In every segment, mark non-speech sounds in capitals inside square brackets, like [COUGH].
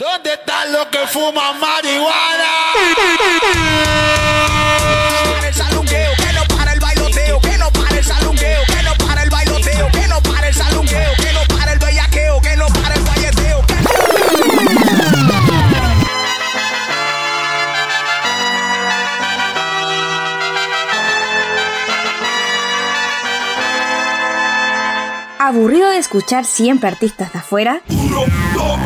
¿Dónde están los que fuman marihuana? para el que no para el bailoteo, que no para el que no para el bailoteo, que no para el que no para el bellaqueo, que no para el ¿Aburrido de escuchar siempre artistas de afuera? Uno, dos,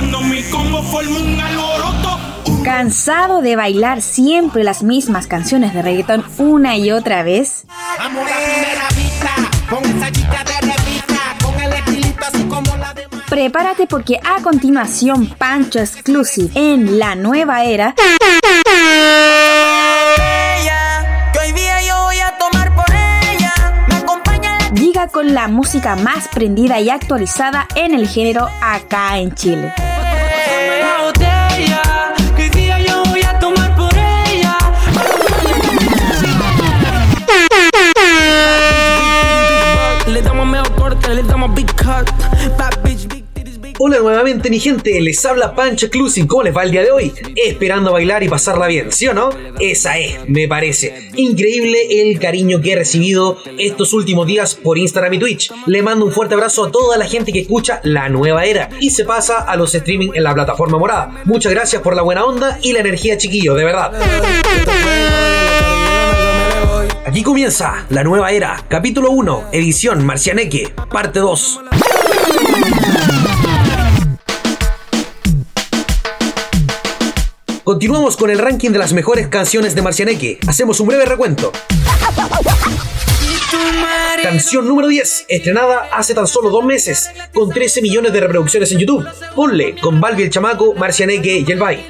mi combo un alboroto. ¿Cansado de bailar siempre las mismas canciones de reggaetón una y otra vez? Amo la primera vista, con esa chica de revista, con el estilito así como la de Prepárate porque a continuación Pancho Exclusive en la nueva era con la música más prendida y actualizada en el género acá en Chile. La botella, Hola nuevamente mi gente, les habla Pancho Exclusive, ¿cómo les va el día de hoy? Esperando bailar y pasarla bien, ¿sí o no? Esa es, me parece. Increíble el cariño que he recibido estos últimos días por Instagram y Twitch. Le mando un fuerte abrazo a toda la gente que escucha La Nueva Era y se pasa a los streaming en la plataforma morada. Muchas gracias por la buena onda y la energía chiquillo, de verdad. Aquí comienza La Nueva Era, capítulo 1, edición Marcianeque, parte 2. Continuamos con el ranking de las mejores canciones de Marcianeque. Hacemos un breve recuento. Canción número 10, estrenada hace tan solo dos meses, con 13 millones de reproducciones en YouTube. Ponle con Balbi el Chamaco, Marcianeque y el Bay.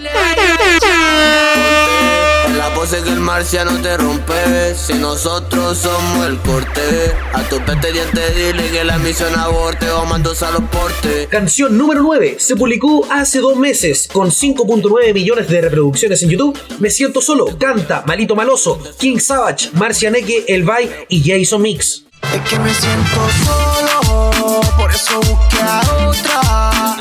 Pose que el marciano te rompe. Si nosotros somos el corte. A tu pete diente dile que la misión aborte. O mandos a los portes. Canción número 9, se publicó hace dos meses, con 5.9 millones de reproducciones en YouTube. Me siento solo, canta Malito Maloso, King Savage, Marcianeque, el Bay y Jason Mix. Es que me siento solo, por eso busqué a otra.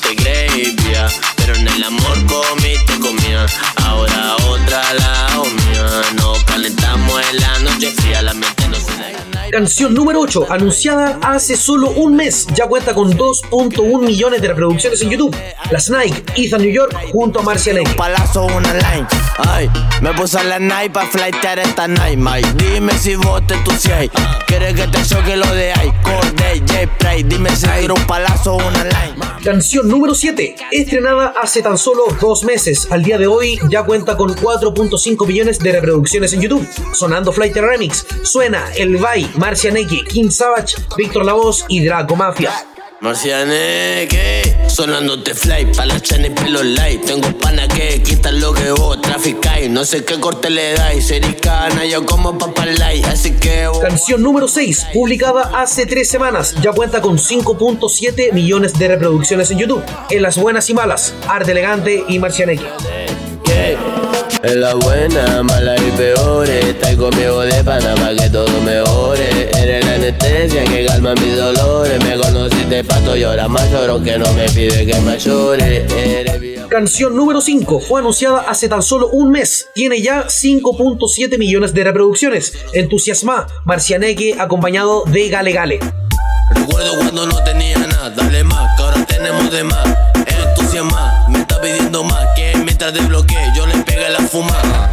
Te creí, pía, Pero en el amor comiste comida. Ahora otra la mía. Nos calentamos en la noche. Fría La mente no se da Canción número 8, anunciada hace solo un mes, ya cuenta con 2.1 millones de reproducciones en YouTube. La Snake, Ethan New York, junto a Marcianeque. Palazo una line, ay Me puse la night pa' flightear esta night, Mike Dime si vos te entusias Quieres que te choque lo de ahí Corday, J-Play Dime si quiero un palazo una line Canción número 7, estrenada hace tan solo dos meses. Al día de hoy ya cuenta con 4.5 millones de reproducciones en YouTube. Sonando Flight Remix, suena El Bay, Marcianeque, King Savage, Víctor La Voz y Draco Mafia. Marcianeque, sonándote fly, pa' la chana y pelo light. Tengo pana que quitan lo que vos traficáis. No sé qué corte le dais, sericana, yo como papa light, así que vos. Canción número 6, publicada hace tres semanas, ya cuenta con 5.7 millones de reproducciones en YouTube. En las buenas y malas, Arte Elegante y Marcianeque. que en la buena, mala y peores. Traigo conmigo de Panamá que todo mejore. Eres la anestesia que calma mis dolores. Me conociste pato y ahora más lloro que no me pide que me llore. Eres. Canción número 5 fue anunciada hace tan solo un mes. Tiene ya 5.7 millones de reproducciones. Entusiasma, Marcianeque acompañado de Gale Gale. Recuerdo cuando no tenía nada, dale más, que ahora tenemos de más. Entusiasma, me está pidiendo más, yo le pegue la fumada.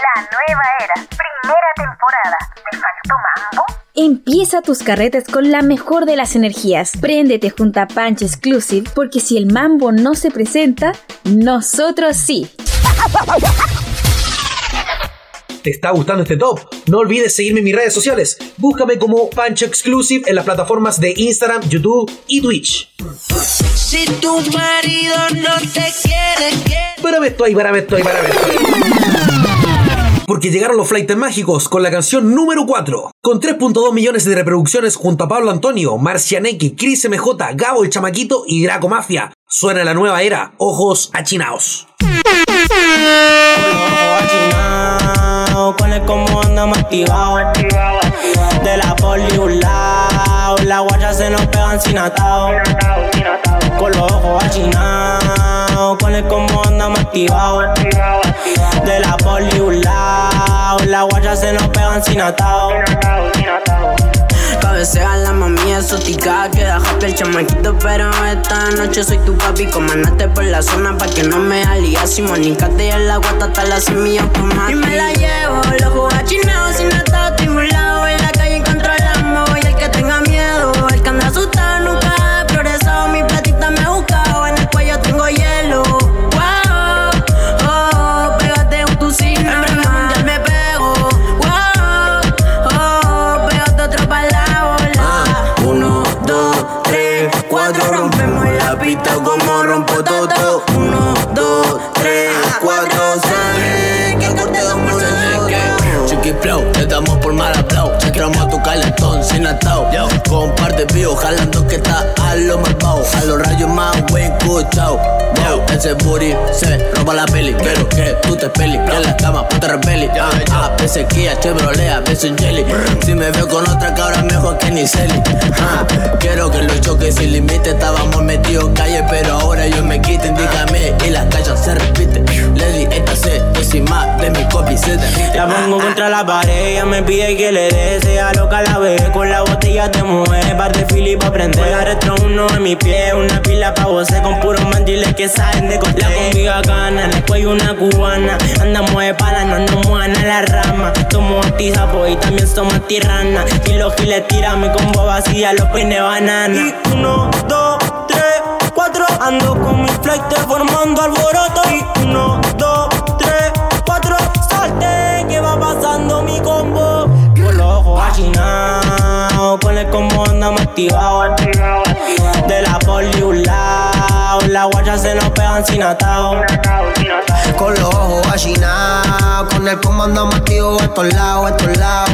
La nueva era, primera temporada. ¿Me faltó mambo? Empieza tus carretes con la mejor de las energías. Préndete junto a Pancho Exclusive porque si el mambo no se presenta, nosotros sí. ¿Te está gustando este top? No olvides seguirme en mis redes sociales. Búscame como Pancho Exclusive en las plataformas de Instagram, YouTube y Twitch. Si tu marido no te quiere, quiere. Para estoy, para estoy, para estoy. Porque llegaron los flights mágicos con la canción número 4. Con 3.2 millones de reproducciones junto a Pablo Antonio, Marcianeque, Chris MJ, Gabo el Chamaquito y Draco Mafia. Suena la nueva era, ojos achinaos. Activado. De la poli un lado, las guayas se nos pegan sin atado. Con los ojos achinados, con el combo andamos activados. De la poli un lado, las guayas se nos pegan sin atado. Cabecea la mami exótica que dejaste el chamaquito Pero esta noche soy tu papi Comandate por la zona pa' que no me alías Y te en la guata hasta la semilla por Y me la llevo, los jugos chinados sin estimulado En sin atado. Comparte vivo, jalando que está a lo más bajo. A los rayos más buen escuchado. Wow, ese booty se roba la peli. Quiero que tú te peli. Que en la cama ponte rebeli. Ah, ah, veces Kia, Chevrolet, beso en jelly. Si me veo con otra cabra, mejor que ni Celi. [LAUGHS] Ah, quiero que los choques sin límite. Estábamos metidos en calle, pero ahora yo me quito. Indícame y las calles se repiten. Lady, esta se encima de mi copy se derrite. La pongo contra la pared, ella me pide que le dé Sea loca la ve, con la botella de mujer Par de fili pa' prender La retro uno en mi pie, una pila pa' voce Con puros mandiles que salen de coste La conmigo gana, el cuello una cubana. Andamos de pala, no nos muevan a la rama. Somos antizapos y también somos tirranas Y los giles tiran mi combo vacía, los peines banana. Y uno, dos, tres, cuatro Ando con mi flight formando alboroto. Y uno, dos, tres, cuatro Salte que va pasando mi combo. Con los ojos achinados Con el combo andamos activados De la poli un lado Las guayas se nos pegan sin atado Con los ojos achinados, con el comando activos a estos lados, a estos lados.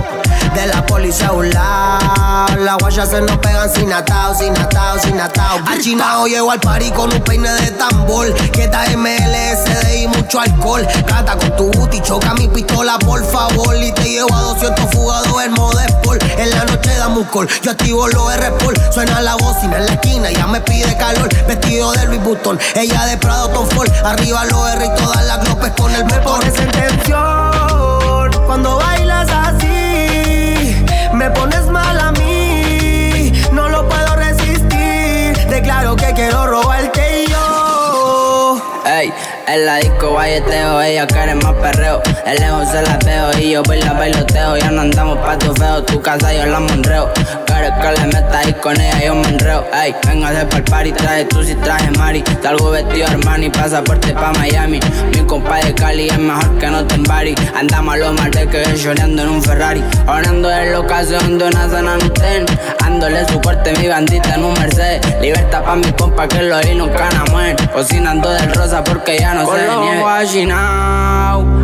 De la policía a un lado, las guayas se nos pegan sin atado, sin atado, sin atado. Achinado llego al party con un peine de tambor, que está MLSD y mucho alcohol. Cata con tu booty, choca mi pistola, por favor. Y te llevo a 200 fugados en modo sport. En la noche da call, yo activo los R-Sport. Suena la bocina en la esquina, ya me pide calor. Vestido de Louis Vuitton, ella de Prado Tom Ford. Arriba los R y las glopes con el Me pones en tensión cuando bailas así. Me pones mal a mí, no lo puedo resistir. Declaro que quiero robarte yo. Ey, en la disco guayeteo, ella quiere más perreo. El lejos se la veo y yo voy la bailoteo. Ya no andamos pa' tu feo, tu casa yo la monreo. Quieres que le meta ahí con ella, yo me enreo. Ey, venga hacer pa'l party, traje tú si traje Mari. Salgo vestido Armani, pasaporte pa' Miami. Mi compa de Cali es mejor que no te embari. Andamos a lo mal de que yo lloreando en un Ferrari. Orando en locación de una zona Nuten. Ándole su corte, mi bandita en un Mercedes. Libertad pa' mi compa que lo oí nunca na Cocinando del rosa porque ya no Con se los nieve.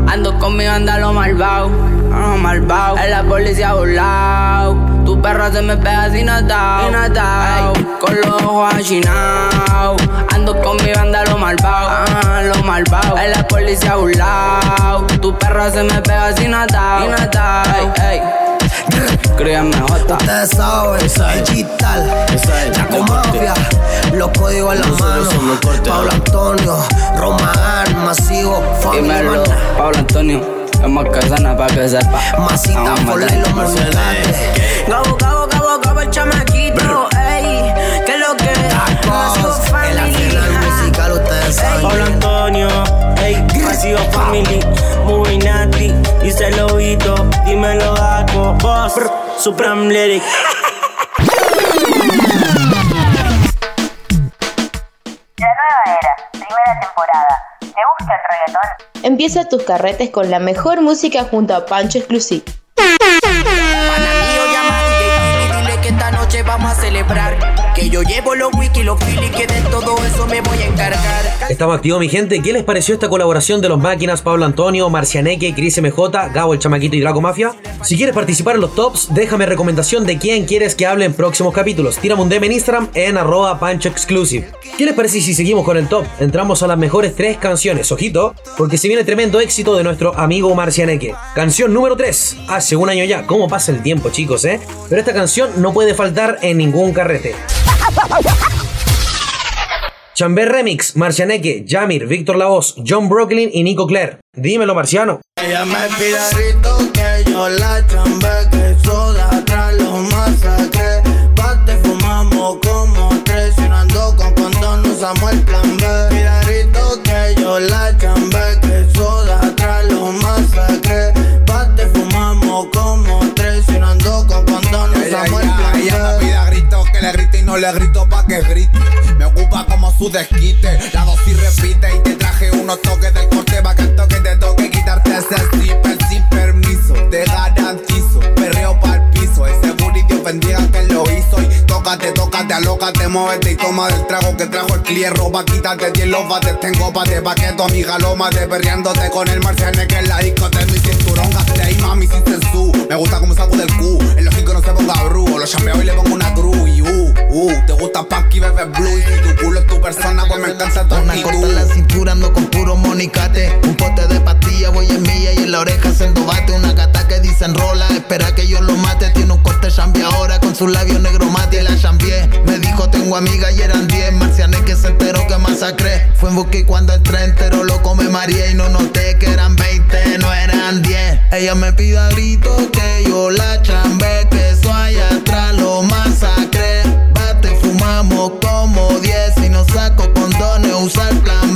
Ando con mi banda lo malvado, ah, malvado. En la policía lado. Tu perro se me pega sin atao, Con los ojos achinados. Ando con mi banda lo malvado, ah, lo malvado. En la policía lado. Tu perro se me pega sin atao, sin atao. Ey, ey. Créanme, Jota. Ustedes saben, digital, Chaco Mafia, los códigos en la mano. Pablo Antonio, Romagán, Masivo, Familia Dímelo, Pablo Antonio. Es más casana pa' que sepa. Masita, por matar. los monumentales. Gabo, gabo, gabo, gabo, el chamaquito, ey. Que lo que Tacos, el Pablo. Antonio, ey, Masivo Family, Muy Nati, dice el lobito, dímelo Daco, Boss, Supreme Lyric. La nueva era, primera temporada. ¿Te gusta el reggaetón? Empieza tus carretes con la mejor música junto a Pancho Exclusive. Pana mío, llama Kili, dile que esta noche vamos a celebrar. Que yo llevo los wiki, los fili, que de todo eso me voy a encargar. Estamos activos, mi gente. ¿Qué les pareció esta colaboración de los máquinas Pablo Antonio, Marcianeque, Cris MJ, Gabo el Chamaquito y Draco Mafia? Si quieres participar en los tops, déjame recomendación de quién quieres que hable en próximos capítulos. Tírame un DM en Instagram en arroba pancho exclusive. ¿Qué les parece si seguimos con el top? Entramos a las mejores tres canciones, ojito, porque se viene tremendo éxito de nuestro amigo Marcianeque. Canción número 3, hace un año ya, cómo pasa el tiempo chicos, ¿eh? Pero esta canción no puede faltar en ningún carrete. Chamber Remix, Marcianeque, Jamir, Víctor Lavoz, John Brooklyn y Nico Claire. Dímelo, Marciano. Ella me que yo la le grito pa' que grite. Me ocupa como su desquite, la dosis repite y te traje unos toques del corte pa' que el toque te toque quitarte ese stripper sin permiso. Te garantizo, perreo pa'l piso, ese booty bendiga que lo hizo. Y tócate, tócate, alócate, muévete y toma del trago que trajo el clierro pa' quitarte 10 los bates, tengo pate pa' que tu amiga lo mate, perreándote con el marciane que es la disco de mi cinturón, gasté ahí mami sin censú, me gusta como saco del Q, en los cinco no se ponga brujo, lo chambeo y le pongo una cruz y uh, te gusta Punky Bebé Blue y si tu culo es tu persona, pues me encanta tu Una corta la cintura, ando con puro monicate. Un pote de pastilla, voy en mía y en la oreja haciendo bate. Una gata que dice enrola, espera que yo lo mate. Tiene un corte chambi ahora con sus labios negro mate. Y la chambié, me dijo tengo amiga y eran 10. Marcianes que se enteró que masacré. Fue en busca y cuando entré entero lo come María y no noté que eran 20, no eran 10. Ella me pide a grito que yo la chambe, saco condones, usa el plan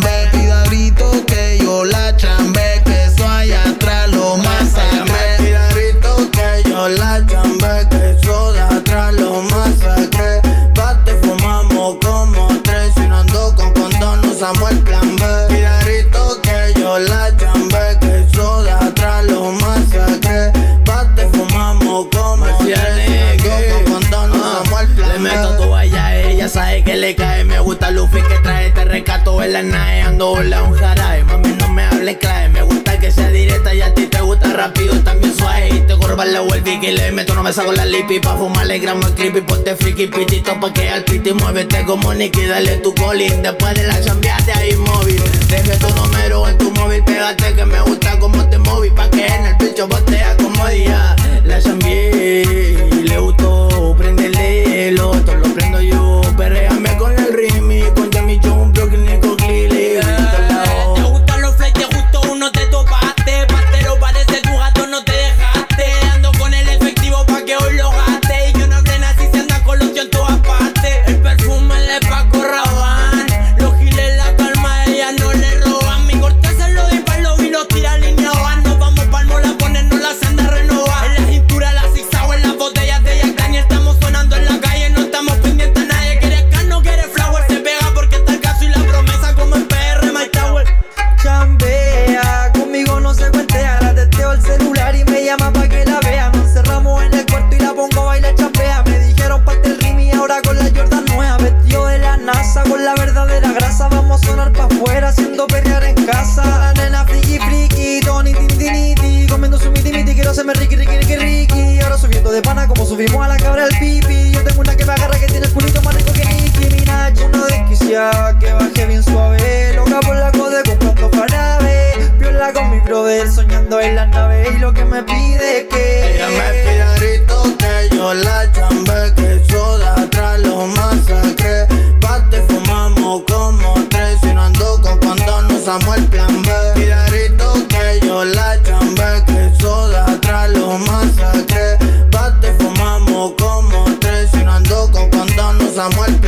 Luffy que trae, te rescato en la nave. Ando bola un jarabe, mami no me hable clave. Me gusta que sea directa y a ti te gusta rápido, también suave. Y te corba la vuelta que le meto, no me saco la lipi. Pa' fumarle gramo el creepy, ponte friki pitito pa' que al piti muévete como Nicky, dale tu colín. Después de la chambeate ahí móvil. Deje tu número en tu móvil, pégate que me gusta como te moví. Pa' que en el pincho botea como día. La chambié y le gustó, prendele el otro, usamos el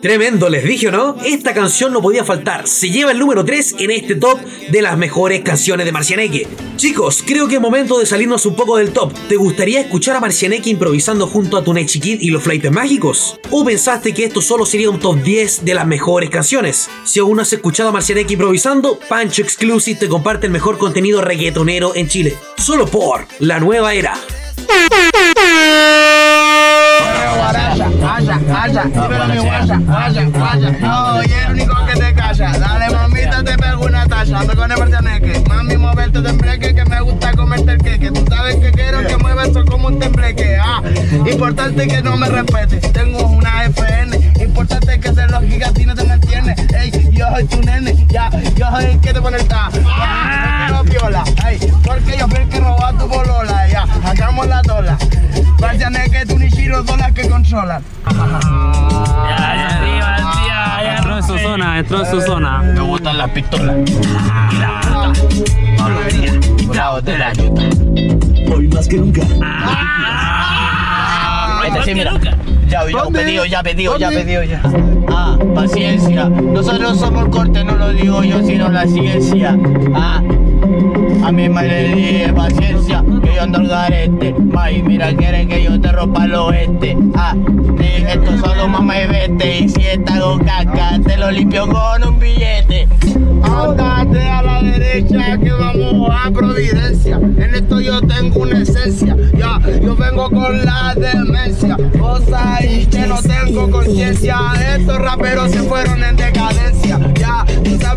Tremendo, les dije no, esta canción no podía faltar. Se lleva el número 3 en este top de las mejores canciones de Marcianeque. Chicos, creo que es momento de salirnos un poco del top. ¿Te gustaría escuchar a Marcianeque improvisando junto a Tunay Chiquit y los Flightes Mágicos? ¿O pensaste que esto solo sería un top 10 de las mejores canciones? Si aún no has escuchado a Marcianeque improvisando, Pancho Exclusive te comparte el mejor contenido reggaetonero en Chile. Solo por La Nueva Era. Guaya, guaya, dímelo mi guaya, guaya, guaya. No, y el único que te calla. Dale, mamita, te pego una tacha. Ando con el marcianeque. Mami, moverte de embreque, que me gusta comerte el queque. Tú sabes que quiero que mueva eso como un tembleque. Ah, importante que no me respete. Tengo una FN. Importante que se los gigantinos te me entiendes. Ey, yo soy tu nene. Ya, yo soy el que te pone el ta. Ya, no viola. Ey, porque yo fui el que robó a tu bolola. Ya, hagamos la dola. Marcianeque, tú ni Shiro, son las que controlan. Entró en su zona, entró en su zona. Me gustan las pistolas. Y la puta. La botella. Hoy más que nunca. Este sí, mira. Ya, ya, pedido, ya, pedido, ya, pedido, ya. Ah, paciencia. Nosotros somos el corte, no lo digo yo, sino la ciencia. Ah, a mi madre le dije paciencia, que yo ando al garete. May, mira, quiere que yo te rompa el oeste. Ah, dije esto solo mamá y vete. Y si esta hago caca, te lo limpio con un billete. Ándate a la derecha que vamos a Providencia. En esto yo tengo una esencia. Ya, yo vengo con la demencia. Cosa y que no tengo conciencia. Estos raperos se fueron en decadencia. Ya,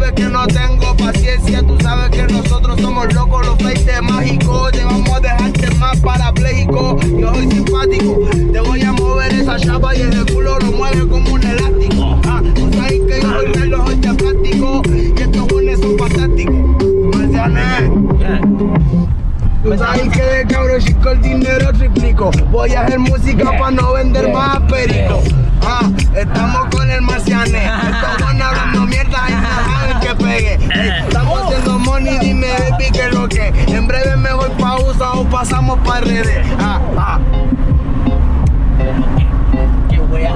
sabes que no tengo paciencia. Tú sabes que nosotros somos locos, los feites mágicos. Te vamos a dejarte más parapléjico. Yo soy simpático. Te voy a mover esa chapa y el culo lo mueve como un elástico. Ah, tú sabes que yo soy reloj de plástico. Y estos buenos son fantásticos. Marcianes. Tú sabes que de cabro chico el dinero triplico. Voy a hacer música para no vender más perico. Ah, estamos con el marciané. Estos van hablando mierda y [LAUGHS] estamos haciendo money, dime baby que lo que. En breve me voy pa' USA o pasamos pa' redes. Ah, ah.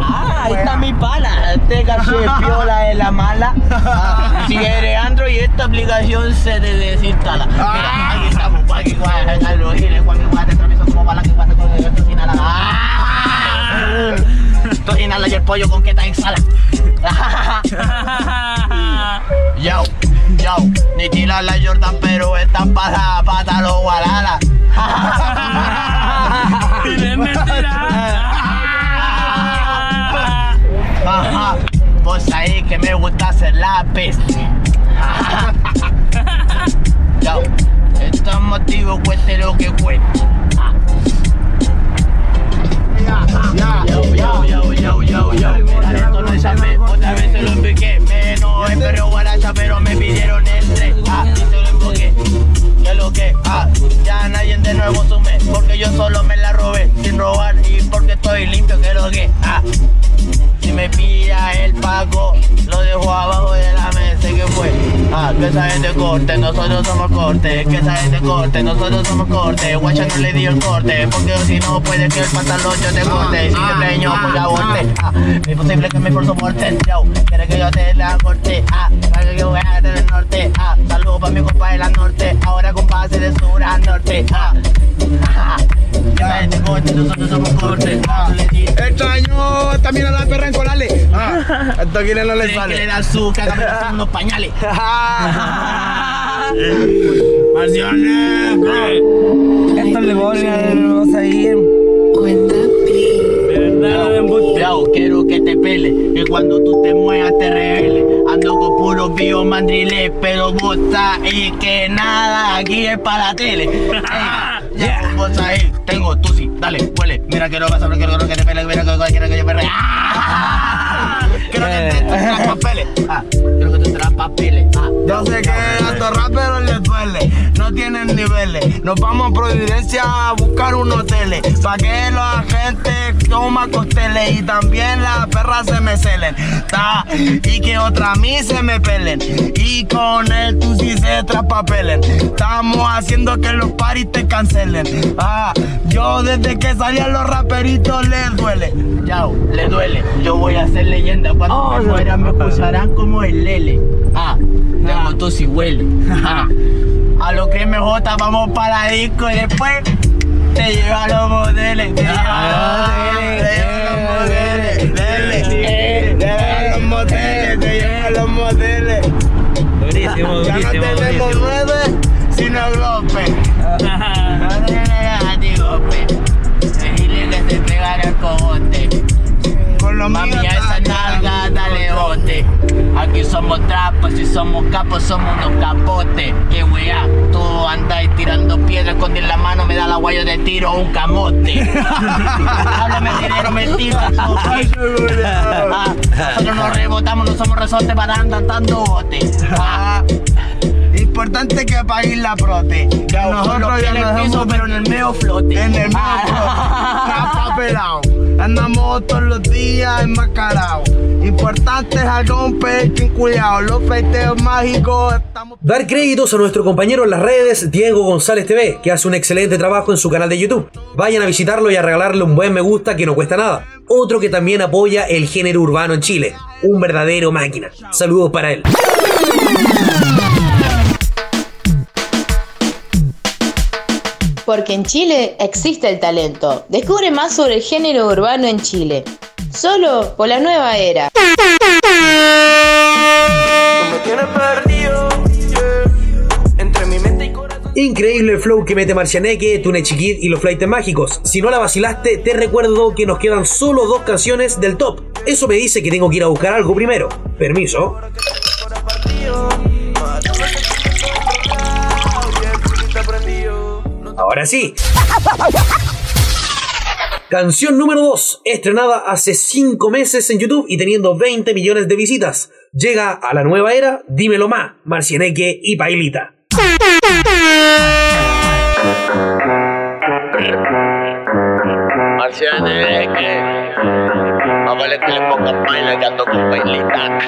Ah, ahí está mi pana. Este caché [LAUGHS] piola de la mala. Ah, si eres Android, esta aplicación se te desinstala. Mira, aquí estamos, aquí, guay, los giles, guay, guay, te travieso como bala que pasa con el [LAUGHS] esto sin nada. Ah, Esto inhala y el pollo con que está en sala. Yo, yo, ni tira la Jordan, pero esta pata, pata lo gualala. [LAUGHS] [LAUGHS] Ajá, vos ahí que me gusta hacer peste. [LAUGHS] Yo, estos motivos cueste lo que cueste. Otra vez se lo empiqué. Menos es pero guaracha, pero me pidieron el tren. Ah, y se lo emboqué. ¿Qué es lo que? Ah, ya nadie de nuevo sume. Porque yo solo me la robé sin robar. Y porque estoy limpio, ¿qué es lo que? Ah, si me pilla el pago, lo dejo abajo de la mesa. ¿Qué fue? Ah, que esa gente corte, nosotros somos corte. Que esa gente corte, nosotros somos corte. Guacha no le dio el corte, porque si no puede que el pantalón yo te corte. Si te peño, pues aborte. Ah, es posible que me por soporte. Yo, quiere que yo te la corte. Ah, para que voy a del norte. Ah, saludos para mi compa de la norte. Ahora compa de sur a norte. Ah, ah, que gente corte, nosotros somos corte. Ah, Extraño también a la perra en colales. Ah, esto aquí no le que sale. le da azúcar, que me son [LAUGHS] Esto le voy a vamos a ir. Quiero que te pele, que cuando tú te muevas te revele. Ando con puros bio mandriles, pero vos y que nada aquí es para la tele. Ey, ya, vos ahí, tengo tú sí, dale, huele. Mira que no vas a ver, quiero que te pele, mira que quiero que yo me re. ¡Ah! Quiero que te traes papeles. Ah, quiero que te traes papeles. Ah, Yo sé que a estos raperos les duele, no tienen niveles. Nos vamos a Providencia a buscar un hotel. Pa' que la gente toma costeles y también las perras se me celen. Ta, y que otra a mí se me pelen. Y con él tú sí se traspapelen. Estamos haciendo que los paris te cancelen. Ah, yo desde que salían los raperitos les duele. Yao, le duele. Yo voy a hacerle leyenda. Cuando me muera me acusarán como el Lele. Ah, tengo tos y huele. Ah, a lo que MJ vamos para la disco y después te lleva a los modelos. Te lleva a los modelos. Te lleva a los modelos. Te lleva a los modeles. Durísimo, Ya no durísimo, tenemos durísimo. nueve, sino golpe. No tenemos ni golpe. Decirle que te pegara el cogote. Con los Mami, a esa nalga, dale bote. Aquí somos trapos, si somos capos, somos unos capotes. Que wea, tú andáis tirando piedras con en la mano, me da la guaya de tiro un camote. [LAUGHS] Háblame dinero, mentira. Nosotros nos rebotamos, no somos resortes para andar dando botes. Ah. Importante que paguen la prote. Nosotros ya nos piso, pero en el medio flote. En el medio [LAUGHS] flote. Pelado. Andamos todos los días enmascarados. Importante es un pecho cuidado. Los feiteos mágicos estamos. Dar créditos a nuestro compañero en las redes, Diego González TV, que hace un excelente trabajo en su canal de YouTube. Vayan a visitarlo y a regalarle un buen me gusta que no cuesta nada. Otro que también apoya el género urbano en Chile. Un verdadero máquina. Saludos para él. Porque en Chile existe el talento. Descubre más sobre el género urbano en Chile. Solo por la nueva era. Increíble el flow que mete Marcianeque, Tune Chiquit y los Flightes Mágicos. Si no la vacilaste, te recuerdo que nos quedan solo dos canciones del top. Eso me dice que tengo que ir a buscar algo primero. Permiso. Ahora sí. Canción número 2, estrenada hace 5 meses en YouTube y teniendo 20 millones de visitas. Llega a la nueva era, dímelo más, Marcianeque y Pailita. Marcianeque. Más vale que le pongan baila que ando con bailita.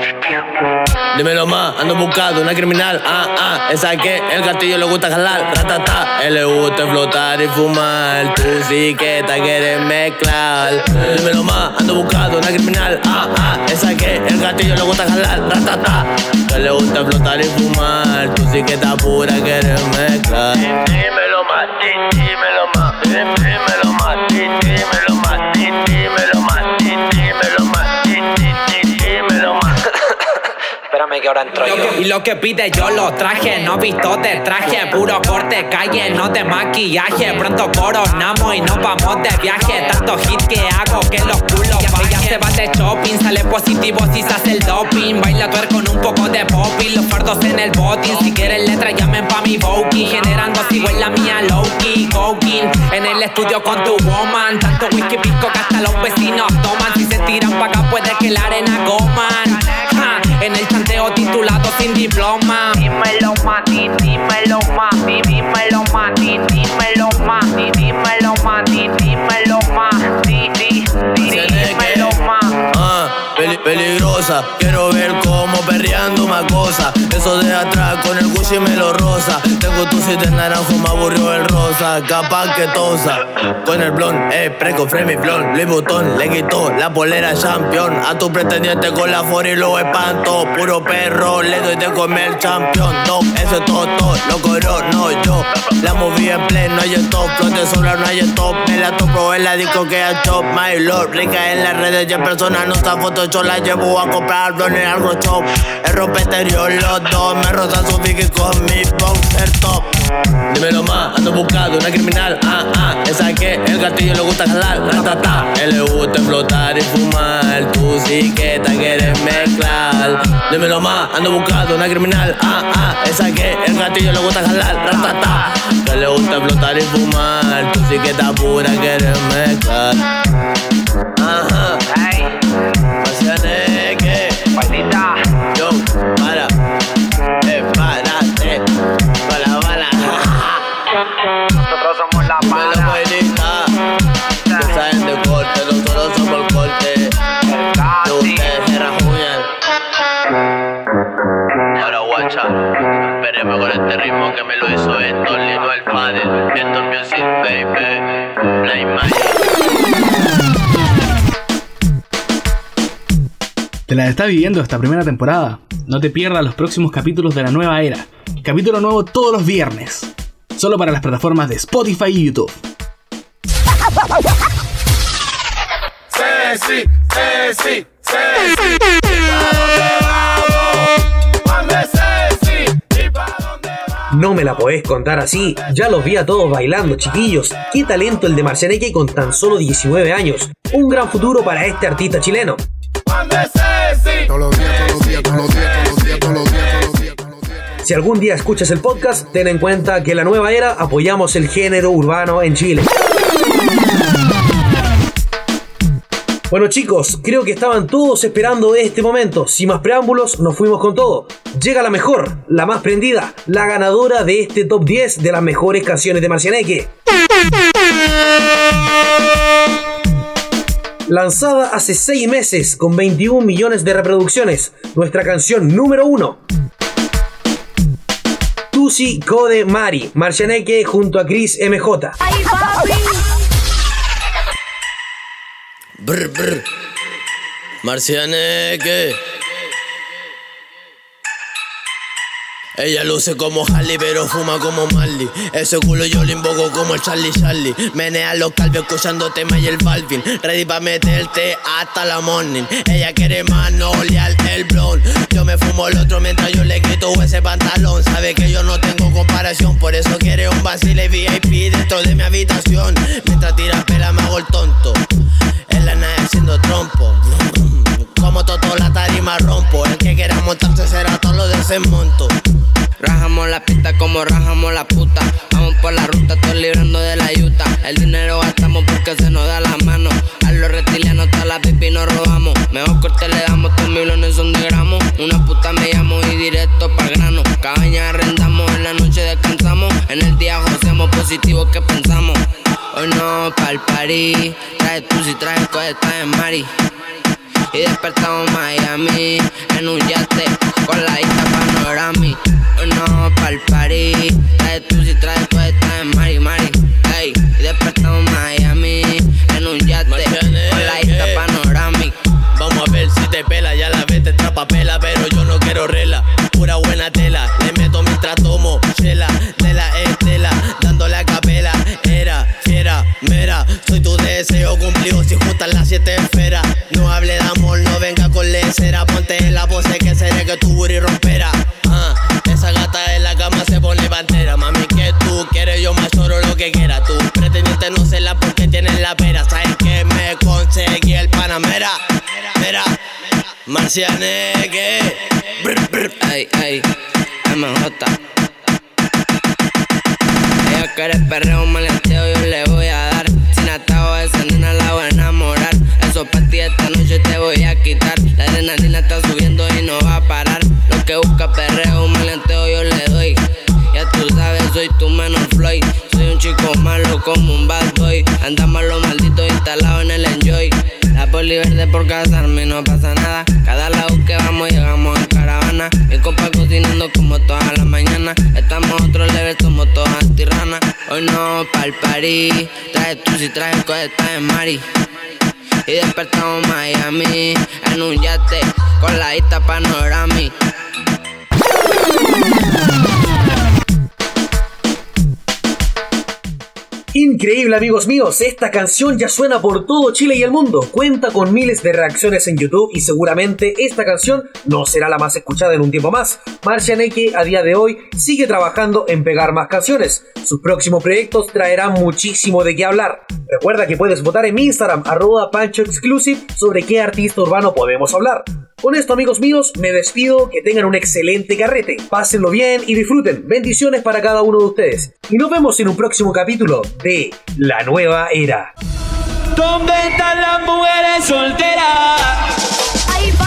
Dímelo más, ando buscando una criminal. Ah, ah, esa que el gatillo le gusta jalar. Ratata, él le gusta flotar y fumar. Tú sí que te quieres mezclar. Dímelo más, ando buscando una criminal. Ah, ah, esa que el gatillo le gusta jalar. Ratata, él le gusta flotar y fumar. Tú sí que estás pura, quieres mezclar. Dímelo más, dímelo más, dímelo más, dímelo más, Que ahora entro yo. Y lo que pide yo lo traje, no visto de traje, puro corte, calle, no de maquillaje. Pronto coronamos y nos vamos de viaje. Tanto hit que hago que los culos Ella se va de shopping, sale positivo si se hace el doping. Baila tuer con un poco de popping, los fardos en el botín. Si quieren letra, llamen pa' mi bokeh. Generando sigo en la mía low-key, coking. En el estudio con tu woman. Tanto whisky pisco que hasta los vecinos toman. Si se tiran pa' acá, puede que la arena coman. En el chanteo titulado sin diploma. Dímelo di- dímelo más, di- dímelo más, di- dímelo di- dímelo di- dímelo di- dímelo. Ah, peli- peligrosa, quiero ver cómo perreando una cosa. De atrás con el Gucci me lo rosa. Tengo tu de naranjo, me aburrió el rosa. Capaz que tosa. Con el blond, eh, preco, frame y. Louis Vuitton le quitó la polera champion. A tu pretendiente con la for y lo espanto. Puro perro, le doy de comer champion. No, eso es todo, todo, lo cobró, no yo. La moví en pleno, hay stop. Flote solar, no hay stop. Me la topo en la disco que ha top. My lord, rica en las redes, ya personas no está Photoshop. La llevo a comprar blonde en algo shop. El rompe exterior, los dos. Me rozan su pique con mi boxer top. Dímelo más, ando buscando una criminal. Ah, ah, esa que el gatillo le gusta jalar. Ratata, él le gusta explotar y fumar. Tú sí que te quieres mezclar. Dímelo más, ando buscando una criminal. Ah, ah, esa que el gatillo le gusta jalar. Ratata, que le gusta explotar y fumar. Tú sí que estás pura, quieres mezclar. Ajá, Magic. la está viviendo esta primera temporada. No te pierdas los próximos capítulos de la nueva era. Capítulo nuevo todos los viernes. Solo para las plataformas de Spotify y YouTube. Ceci, Ceci, Ceci. No me la podés contar así. Ya los vi a todos bailando, chiquillos. Qué talento el de Marcianeque con tan solo 19 años. Un gran futuro para este artista chileno. Si algún día escuchas el podcast, ten en cuenta que en la nueva era apoyamos el género urbano en Chile. Bueno chicos, creo que estaban todos esperando este momento. Sin más preámbulos, nos fuimos con todo. Llega la mejor, la más prendida, la ganadora de este top 10 de las mejores canciones de Marcianeque. Lanzada hace 6 meses con 21 millones de reproducciones, nuestra canción número 1. Tusi Code Mari, Marcianeque junto a Chris MJ. Brr, brr. Marcianeque. Ella luce como Harley, pero fuma como Marley. Ese culo yo lo invoco como el Charlie Charlie. Menea los calvos escuchando tema y el Balvin. Ready pa' meterte hasta la morning. Ella quiere más, no olear el blond. Yo me fumo el otro mientras yo le grito ese pantalón. Sabe que yo no tengo comparación, por eso quiere un vacile VIP dentro de mi habitación. Mientras tira pela me hago el tonto. En la nave haciendo trompo. Como todo la tarima rompo. El que quiera montarse será todo lo de ese monto. Rajamos la pista como rajamos la puta. Vamos por la ruta, estoy librando de la yuta. El dinero gastamos porque se nos da la mano. A los reptilianos, toda la pipi nos robamos. Mejor corte le damos, tus millones son de gramos. Una puta me llamo y directo para grano. Cabaña arrendamos, en la noche descansamos. En el día hacemos positivo que pensamos. Hoy no pa'l party. Trae tú si traes coheta en Mari. Y despertamos Miami en un yate con la isla panorami. Hoy no pa'l party. Trae tú si traes coheta en Mari Mari. Ey, y despertamos Miami en un yate con la isla panorami. Vamos a ver si te pela, ya la ves te trapa pela, pero yo no quiero rela. Pura buena tela, le meto mientras tomo chela, de la estela, dándole a capela. Era, fiera, mera, soy tu deseo cumplido si juntas las siete esferas. No hable de lecera, ponte en la pose que seré que tu booty rompera. Ah, esa gata en la cama se pone pantera, mami que tú quieres yo más oro lo que quiera tú. Pretendiente no sé la porque tienes la pera, sabes que me conseguí el panamera. Mira, Marcianeque. Brr, brr. Ey, ey, MJ. Ella quiere perreo, un yo le voy a dar. Sin atajo esa nena la voy a enamorar. Eso pa' ti esta noche te voy a quitar. Busca perreo, un maleanteo, yo le doy. Ya tú sabes, soy tu menos Floyd. Soy un chico malo como un bad boy. Andamos los malditos instalados en el enjoy. La poli verde por casarme, no pasa nada. Cada lado que vamos llegamos en caravana. Mi compa cocinando como todas las mañanas. Estamos otro level, somos todas tiranas. Hoy no pa'l party. Trae tú si traes coheta en Mari. Y despertamos Miami en un yate con la vista panorami. Increíble amigos míos, esta canción ya suena por todo Chile y el mundo, cuenta con miles de reacciones en YouTube y seguramente esta canción no será la más escuchada en un tiempo más. Marcianeque a día de hoy sigue trabajando en pegar más canciones, sus próximos proyectos traerán muchísimo de qué hablar. Recuerda que puedes votar en mi Instagram arroba Pancho Exclusive sobre qué artista urbano podemos hablar. Con esto amigos míos, me despido, que tengan un excelente carrete, pásenlo bien y disfruten. Bendiciones para cada uno de ustedes. Y nos vemos en un próximo capítulo de La Nueva Era. ¿Dónde están las mujeres solteras?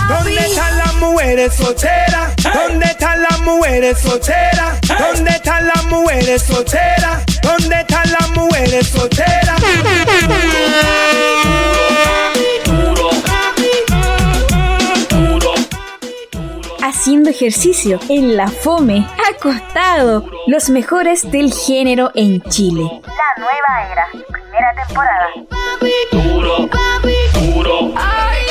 ¿Dónde están las mujeres solteras? ¿Dónde están las mujeres solteras? ¿Dónde están las [LAUGHS] mujeres solteras? ¿Dónde están las mujeres solteras? ejercicio en la FOME, acostado, los mejores del género en Chile. La nueva era, primera temporada. Duro, duro. Ay,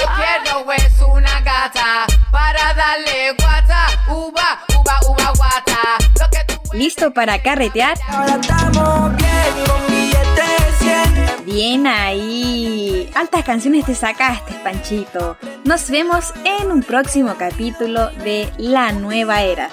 no es una gata para darle guata, uva, uva, uva, guata. Lo que tú ¿Listo para carretear? Ahora estamos bien con billetes ahí. Altas canciones te sacaste, Panchito. Nos vemos en un próximo capítulo de La Nueva Era.